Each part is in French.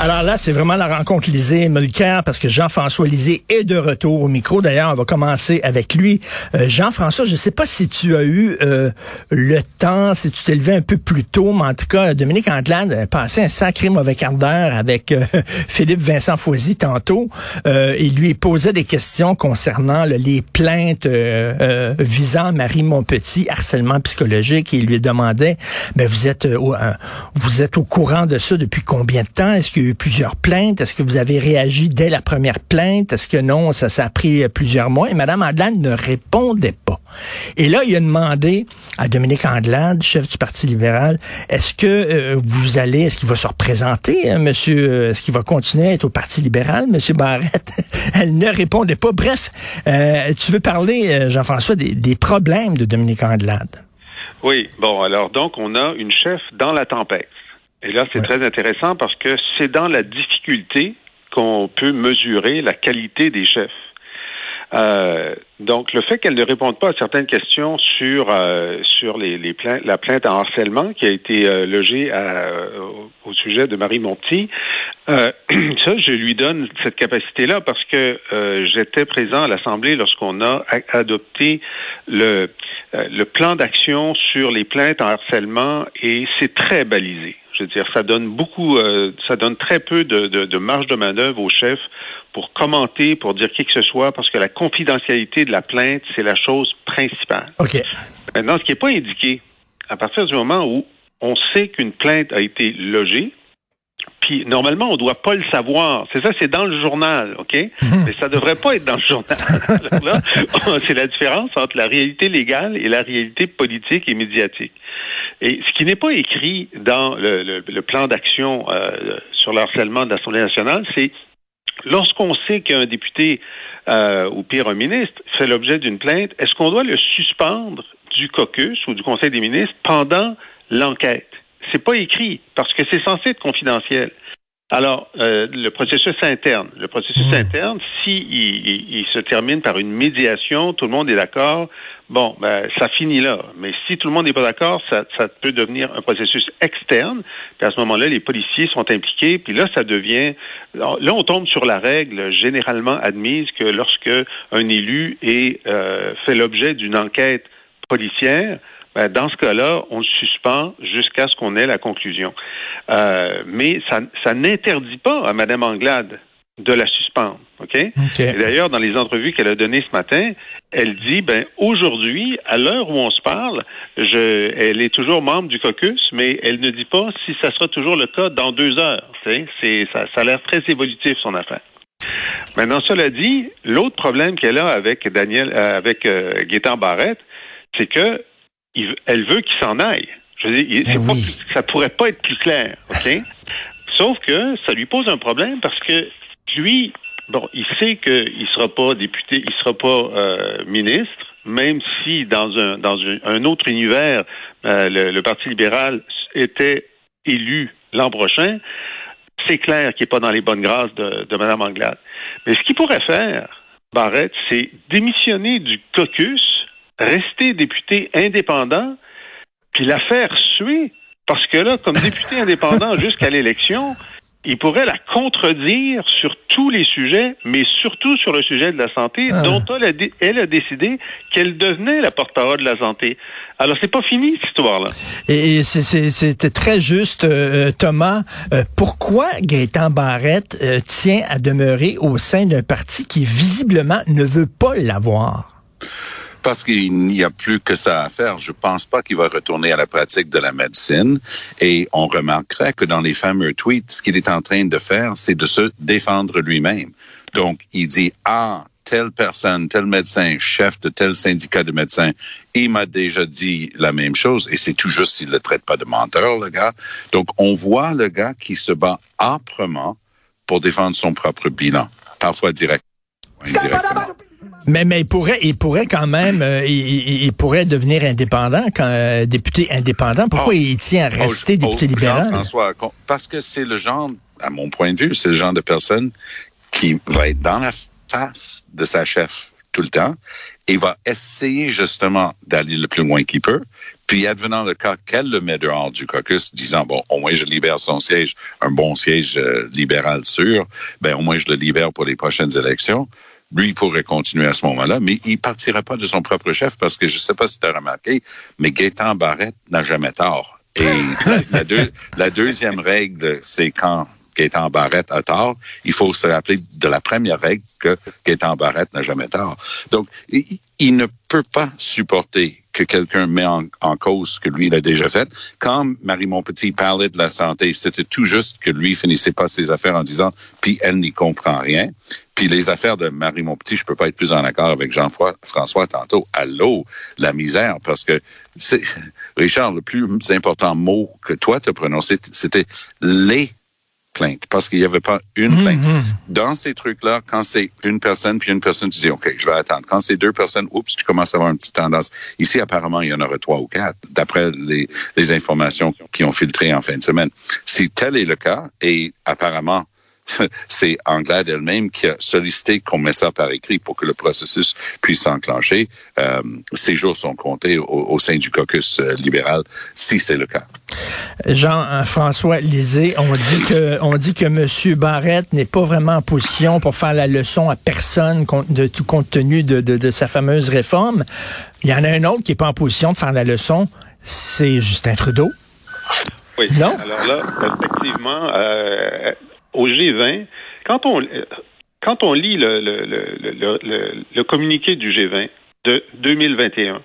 Alors là, c'est vraiment la rencontre Lisée Mulcair parce que Jean-François Lisée est de retour au micro. D'ailleurs, on va commencer avec lui. Euh, Jean-François, je ne sais pas si tu as eu euh, le temps, si tu t'es levé un peu plus tôt, mais en tout cas, Dominique Anglade a passé un sacré mauvais quart d'heure avec euh, Philippe Vincent Foisy tantôt. il lui posait des questions concernant les plaintes visant Marie Montpetit, harcèlement psychologique, il lui demandait, ben vous êtes vous êtes au courant de ça depuis combien de temps? Est-ce que plusieurs plaintes. Est-ce que vous avez réagi dès la première plainte? Est-ce que non, ça, ça a pris plusieurs mois? Et Mme Andelade ne répondait pas. Et là, il a demandé à Dominique Andelade, chef du Parti libéral, est-ce que euh, vous allez, est-ce qu'il va se représenter, hein, monsieur, euh, est-ce qu'il va continuer à être au Parti libéral, monsieur Barrette? Elle ne répondait pas. Bref, euh, tu veux parler, Jean-François, des, des problèmes de Dominique Andelade? Oui, bon, alors donc on a une chef dans la tempête. Et là, c'est très intéressant parce que c'est dans la difficulté qu'on peut mesurer la qualité des chefs. Euh, donc, le fait qu'elle ne réponde pas à certaines questions sur euh, sur les, les plaintes, la plainte en harcèlement qui a été euh, logée à, au, sujet de Marie Monti, euh, ça, je lui donne cette capacité-là parce que j'étais présent à l'Assemblée lorsqu'on a adopté le le plan d'action sur les plaintes en harcèlement et c'est très balisé. Je veux dire, ça donne beaucoup, euh, ça donne très peu de, de, de marge de manœuvre au chef pour commenter, pour dire qui que ce soit, parce que la confidentialité de la plainte, c'est la chose principale. OK. Maintenant, ce qui n'est pas indiqué, à partir du moment où on sait qu'une plainte a été logée, puis normalement, on ne doit pas le savoir. C'est ça, c'est dans le journal, OK? Mhm. Mais ça devrait pas être dans le journal. c'est la différence entre la réalité légale et la réalité politique et médiatique. Et ce qui n'est pas écrit dans le, plan d'action euh, sur le harcèlement de l'Assemblée nationale, c'est lorsqu'on sait qu'un député euh, ou pire un ministre fait l'objet d'une plainte, est-ce qu'on doit le suspendre du caucus ou du Conseil des ministres pendant l'enquête? C'est pas écrit parce que c'est censé être confidentiel. Alors, euh, le processus interne, le processus mmh. interne, s'il il, se termine par une médiation, tout le monde est d'accord, bon, ben, ça finit là. Mais si tout le monde n'est pas d'accord, ça, ça, peut devenir un processus externe. Puis à ce moment-là, les policiers sont impliqués. Puis là, ça devient, là, on tombe sur la règle généralement admise que lorsque un élu est euh, fait l'objet d'une enquête policière, ben, dans ce cas-là, on le suspend jusqu'à ce qu'on ait la conclusion. Euh, mais ça, ça n'interdit pas à Mme Anglade de la suspendre. OK? D'ailleurs, dans les entrevues qu'elle a données ce matin, elle dit, ben, aujourd'hui, à l'heure où on se parle, je, elle est toujours membre du caucus, mais elle ne dit pas si ça sera toujours le cas dans deux heures. C'est, ça, ça a l'air très évolutif, son affaire. Maintenant, cela dit, l'autre problème qu'elle a avec Daniel, euh, avec euh, Barrette, c'est que elle veut qu'il s'en aille. Je veux dire, eh ça pourrait pas être plus clair, OK? Sauf que ça lui pose un problème parce que lui, bon, il sait qu'il sera pas député, il sera pas euh, ministre, même si dans un dans un, autre univers, euh, le, Parti libéral était élu l'an prochain. C'est clair qu'il n'est pas dans les bonnes grâces de, de Mme Anglade. Mais ce qu'il pourrait faire, Barrette, c'est démissionner du caucus rester député indépendant, puis la faire suer. Parce que là, comme député indépendant jusqu'à l'élection, il pourrait la contredire sur tous les sujets, mais surtout sur le sujet de la santé, ah. dont elle a, elle a décidé qu'elle devenait la porte-parole de la santé. Alors, c'est pas fini, cette histoire-là. Et c'était très juste, euh, Thomas. Euh, pourquoi Gaëtan Barrette euh, tient à demeurer au sein d'un parti qui, visiblement, ne veut pas l'avoir? Parce qu'il n'y a plus que ça à faire. Je pense pas qu'il va retourner à la pratique de la médecine. Et on remarquerait que dans les fameux tweets, ce qu'il est en train de faire, c'est de se défendre lui-même. Donc, il dit, ah, telle personne, tel médecin, chef de tel syndicat de médecins, il m'a déjà dit la même chose, et c'est tout juste s'il le traite pas de menteur, le gars. Donc, on voit le gars qui se bat âprement pour défendre son propre bilan, parfois direct. Mais, mais il pourrait, il pourrait quand même, euh, il, pourrait devenir indépendant, quand, euh, député indépendant. Pourquoi oh. il tient à oh, rester oh, député libéral? François, parce que c'est le genre à mon point de vue, c'est le genre de personne qui va être dans la face de sa chef tout le temps et va essayer justement d'aller le plus loin qu'il peut. Puis, advenant le cas qu'elle le met dehors du caucus, disant, bon, au moins je libère son siège, un bon siège euh, libéral sûr, ben au moins je le libère pour les prochaines élections. Lui pourrait continuer à ce moment-là, mais il partira pas de son propre chef parce que je sais pas si tu as remarqué, mais Gaétan Barrette n'a jamais tort. Et la, deux, la deuxième règle, c'est quand Gaétan Barrette a tort, il faut se rappeler de la première règle que Gaétan Barrette n'a jamais tort. Donc, il, ne peut pas supporter que quelqu'un met en, en, cause ce que lui il a déjà fait. Quand Marie Montpetit parlait de la santé, c'était tout juste que lui finissait pas ses affaires en disant, puis elle n'y comprend rien. Puis les affaires de Marie Montpetit, je peux pas être plus en accord avec Jean-François tantôt. Allô, la misère, parce que c'est Richard, le plus important mot que toi tu as prononcé, c'était les plainte parce qu'il n'y avait pas une Mhm. plainte. Dans ces trucs-là, quand c'est une personne puis une personne, tu dis, OK, je vais attendre. Quand c'est deux personnes, oups, tu commences à avoir une petite tendance. Ici, apparemment, il y en aurait trois ou quatre, d'après les, les informations qui ont filtré en fin de semaine. Si tel est le cas, et apparemment, c'est Anglade elle-même qui a sollicité qu'on mette ça par écrit pour que le processus puisse s'enclencher. Euh, ces jours sont comptés au, au sein du caucus euh, libéral, si c'est le cas. Jean-François Lisée, on dit que on dit que M. Barrette n'est pas vraiment en position pour faire la leçon à personne compte, de tout compte tenu de, de, de, sa fameuse réforme. Il y en a un autre qui n'est pas en position de faire la leçon, c'est Justin Trudeau. Oui. Non? Alors là, effectivement, euh, au G20, quand on quand on lit le, le, le, le, communiqué du G20 de 2021,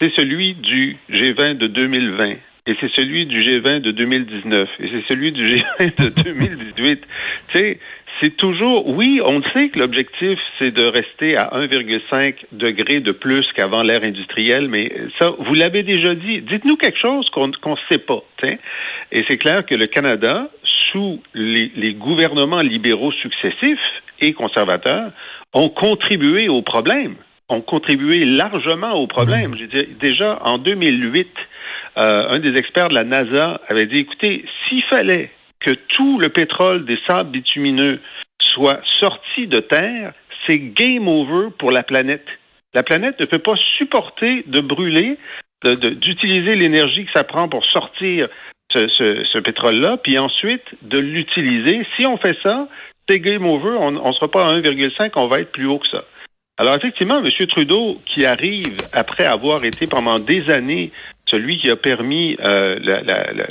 c'est celui du G20 de 2020 et c'est celui du G20 de 2019 et c'est celui du G20 de 2018. tu sais, c'est toujours, oui, on sait que l'objectif, c'est de rester à 1,5 degré de plus qu'avant l'ère industrielle, mais ça, vous l'avez déjà dit. Dites-nous quelque chose qu'on ne sait pas. T'sais. Et c'est clair que le Canada, sous les, les gouvernements libéraux successifs et conservateurs, ont contribué au problème, ont contribué largement au problème. Je dis, déjà, en 2008, euh, un des experts de la NASA avait dit, écoutez, s'il fallait que tout le pétrole des sables bitumineux soit sorti de terre, c'est game over pour la planète. La planète ne peut pas supporter de brûler, d'utiliser l'énergie que ça prend pour sortir ce, ce, ce pétrole-là, puis ensuite de l'utiliser. Si on fait ça, c'est game over, on ne sera pas à 1,5, on va être plus haut que ça. Alors effectivement, M. Trudeau, qui arrive après avoir été pendant des années celui qui a permis euh,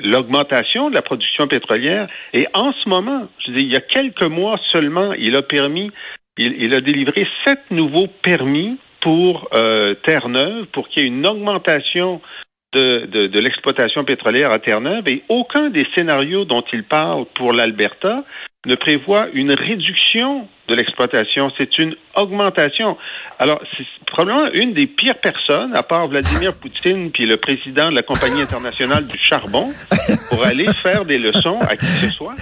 l'augmentation de la production pétrolière. Et en ce moment, je dis, il y a quelques mois seulement, il a permis, il, il a délivré sept nouveaux permis pour euh, Terre-Neuve pour qu'il y ait une augmentation de, de, de l'exploitation pétrolière à Terre-Neuve et aucun des scénarios dont il parle pour l'Alberta ne prévoit une réduction de l'exploitation, c'est une augmentation. Alors, c'est probablement une des pires personnes, à part Vladimir Poutine puis le président de la Compagnie internationale du charbon, pour aller faire des leçons à qui que ce soit.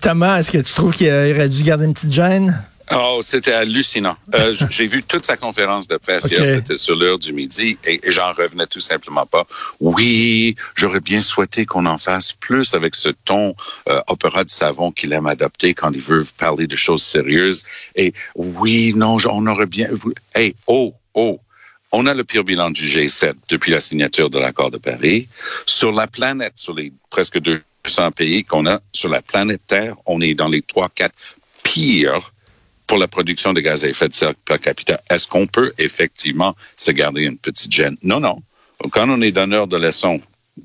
Thomas, est-ce que tu trouves qu'il aurait dû garder une petite gêne? Oh, c'était hallucinant. Euh, J'ai vu toute sa conférence de presse okay. hier, c'était sur l'heure du midi, et, et j'en revenais tout simplement pas. Oui, j'aurais bien souhaité qu'on en fasse plus avec ce ton euh, opéra de savon qu'il aime adopter quand il veut parler de choses sérieuses. Et oui, non, on aurait bien... Hey, oh, oh, on a le pire bilan du G7 depuis la signature de l'accord de Paris. Sur la planète, sur les presque 200 pays qu'on a sur la planète Terre, on est dans les 3-4 pires pour la production de gaz à effet de serre per capita. Est-ce qu'on peut effectivement se garder une petite gêne? Non, non. Quand on est donneur de leçons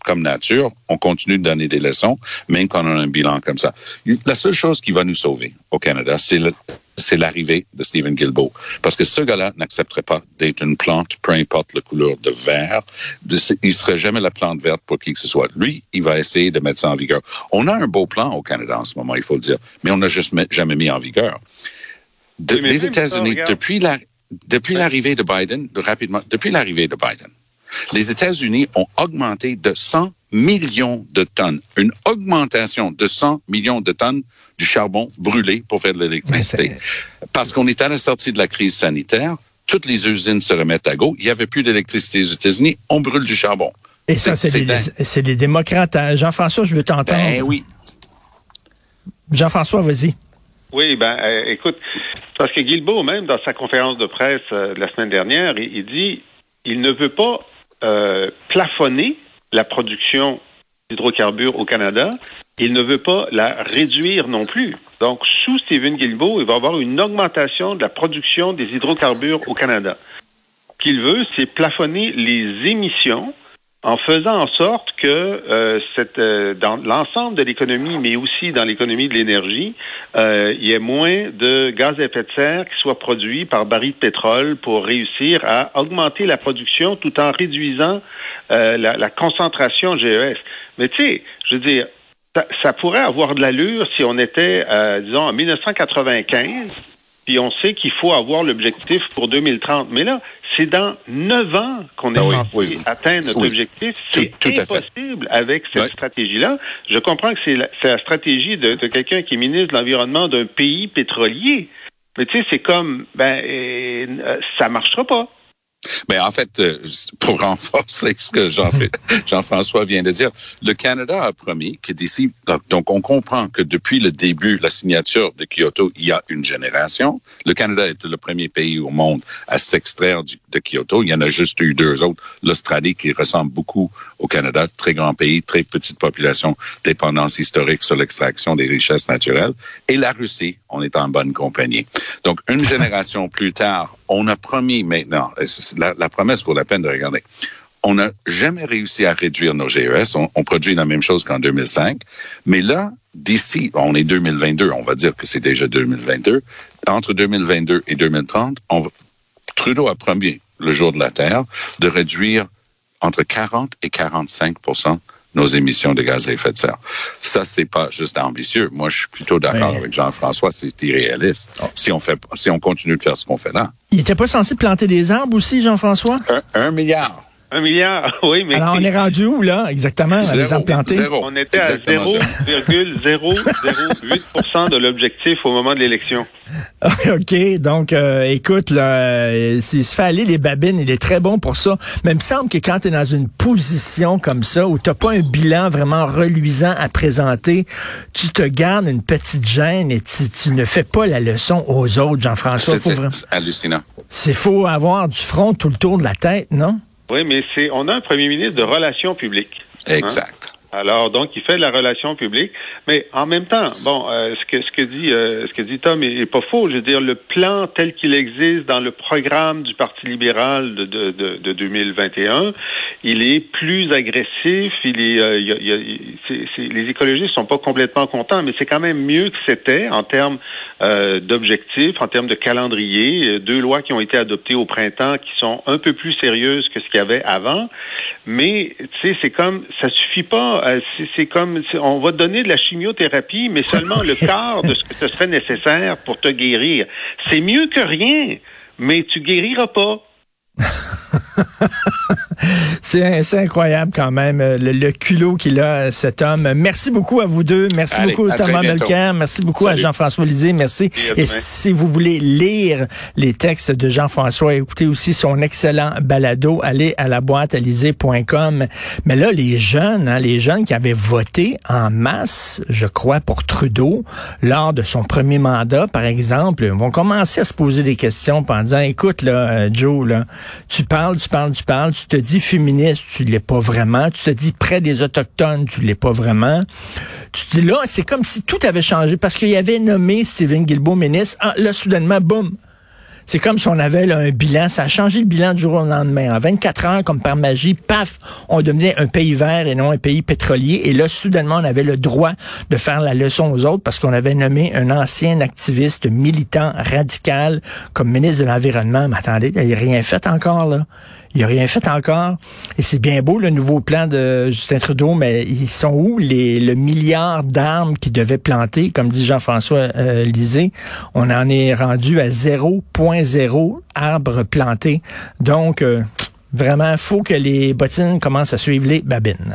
comme nature, on continue de donner des leçons, même quand on a un bilan comme ça. La seule chose qui va nous sauver au Canada, c'est l'arrivée de Stephen Guilbeault. Parce que ce gars-là n'accepterait pas d'être une plante, peu importe la couleur de vert. Il serait jamais la plante verte pour qui que ce soit. Lui, il va essayer de mettre ça en vigueur. On a un beau plan au Canada en ce moment, il faut le dire, mais on n'a juste jamais mis en vigueur. De, Oui, mais les États-Unis, depuis la, depuis l'arrivée de Biden, de- rapidement, depuis l'arrivée de Biden, les États-Unis ont augmenté de 100 millions de tonnes, une augmentation de 100 millions de tonnes du charbon brûlé pour faire de l'électricité. Parce qu'on est à la sortie de la crise sanitaire, toutes les usines se remettent à go, il n'y avait plus d'électricité aux États-unis, on brûle du charbon. Et ça, C'est- les, les démocrates. hein. Jean-François, je veux t'entendre. Ben oui. Jean-François, vas-y. Oui, ben, euh, écoute, parce que Guilbeault, même dans sa conférence de presse euh, la semaine dernière, il, il, dit il ne veut pas euh, plafonner la production d'hydrocarbures au Canada. Il ne veut pas la réduire non plus. Donc, sous Stephen Guilbeault, il va y avoir une augmentation de la production des hydrocarbures au Canada. Ce qu'il veut, c'est plafonner les émissions en faisant en sorte que euh, cette, euh, dans l'ensemble de l'économie, mais aussi dans l'économie de l'énergie, euh, il y ait moins de gaz à effet de serre qui soit produit par baril de pétrole pour réussir à augmenter la production tout en réduisant euh, la, la, concentration GES. Mais tu sais, je veux dire, ça, ça, pourrait avoir de l'allure si on était, disons, en 1995 puis on sait qu'il faut avoir l'objectif pour 2030. Mais là, c'est dans neuf ans qu'on est ah oui, censé oui. atteindre notre objectif. C'est impossible avec cette stratégie-là. Je comprends que c'est la, la, stratégie de, de quelqu'un qui est ministre de l'Environnement d'un pays pétrolier. Mais tu sais, c'est comme, ben, euh, ça marchera pas. Mais en fait, euh, pour renforcer ce que Jean-François vient de dire, le Canada a promis que d'ici, donc on comprend que depuis le début, la signature de Kyoto, il y a une génération. Le Canada est le premier pays au monde à s'extraire de Kyoto. Il y en a juste eu deux autres. L'Australie, qui ressemble beaucoup au Canada, très grand pays, très petite population, dépendance historique sur l'extraction des richesses naturelles. Et la Russie, on est en bonne compagnie. Donc, une génération plus tard, on a promis maintenant, la, promesse vaut la peine de regarder. On n'a jamais réussi à réduire nos GES. On, produit la même chose qu'en 2005. Mais là, d'ici, on est 2022, on va dire que c'est déjà 2022. Entre 2022 et 2030, on va, Trudeau a promis, le jour de la Terre, de réduire entre 40 et 45 nos émissions de gaz à effet de serre. Ça, c'est pas juste ambitieux. Moi, je suis plutôt d'accord avec Jean-François, c'est irréaliste. Oh. Si on fait, si on continue de faire ce qu'on fait là. Il était pas censé planter des arbres aussi, Jean-François? Un, un, milliard. Un milliard, oui, mais. Alors, on est rendu où, là, exactement, zéro, les arbres plantés? Zéro. On était à 0,008% de l'objectif au moment de l'élection. OK, donc, euh, écoute, là, s'il se fait aller les babines, il est très bon pour ça. Mais il me semble que quand tu es dans une position comme ça, où tu pas un bilan vraiment reluisant à présenter, tu te gardes une petite gêne et tu, tu ne fais pas la leçon aux autres, Jean-François. C'est vraiment... hallucinant. C'est faut avoir du front tout le tour de la tête, non? Oui, mais c'est on a un premier ministre de relations publiques. Exact. Alors donc il fait de la relation publique, mais en même temps, bon, euh, ce que ce que dit euh, ce que dit Tom est, pas faux. Je veux dire le plan tel qu'il existe dans le programme du Parti libéral de de, de, de 2021, il est plus agressif. Il est, euh, il les écologistes sont pas complètement contents, mais c'est quand même mieux que c'était en termes euh, d'objectifs, en termes de calendrier. Deux lois qui ont été adoptées au printemps qui sont un peu plus sérieuses que ce qu'il y avait avant, mais tu sais c'est comme ça suffit pas c'est comme on va te donner de la chimiothérapie, mais seulement le quart de ce que ce serait nécessaire pour te guérir. C'est mieux que rien, mais tu guériras pas. c'est incroyable quand même, euh, le, le culot qu'il a, cet homme. Merci beaucoup à vous deux. Merci Allez, beaucoup Thomas Melker. Merci beaucoup Salut. à Jean-François Lisée. Merci. Et, Et si vous voulez lire les textes de Jean-François, écoutez aussi son excellent balado, allez à la boîte Mais là, les jeunes, hein, les jeunes qui avaient voté en masse, je crois, pour Trudeau, lors de son premier mandat, par exemple, vont commencer à se poser des questions en disant, écoute, là, euh, Joe, là, tu parles, tu parles, tu parles, tu te dis féministe, tu l'es pas vraiment, tu te dis près des autochtones, tu l'es pas vraiment. Tu te dis là, c'est comme si tout avait changé parce qu'il avait nommé Stephen Guilbeault ministre. Ah, là, soudainement, boum, c'est comme si on avait un bilan. Ça a changé le bilan du jour au lendemain. En 24 heures, comme par magie, paf, on devenait un pays vert et non un pays pétrolier. Et là, soudainement, on avait le droit de faire la leçon aux autres parce qu'on avait nommé un ancien activiste militant radical comme ministre de l'Environnement. Mais attendez, il n'a rien fait encore, là. Il n'a rien fait encore. Et c'est bien beau, le nouveau plan de Justin Trudeau, mais ils sont où les, le milliard d'armes qu'il devait planter? Comme dit Jean-François euh, Lisée, on en est rendu à 0.0 arbres plantés. Donc, euh, vraiment, faut que les bottines commencent à suivre les babines.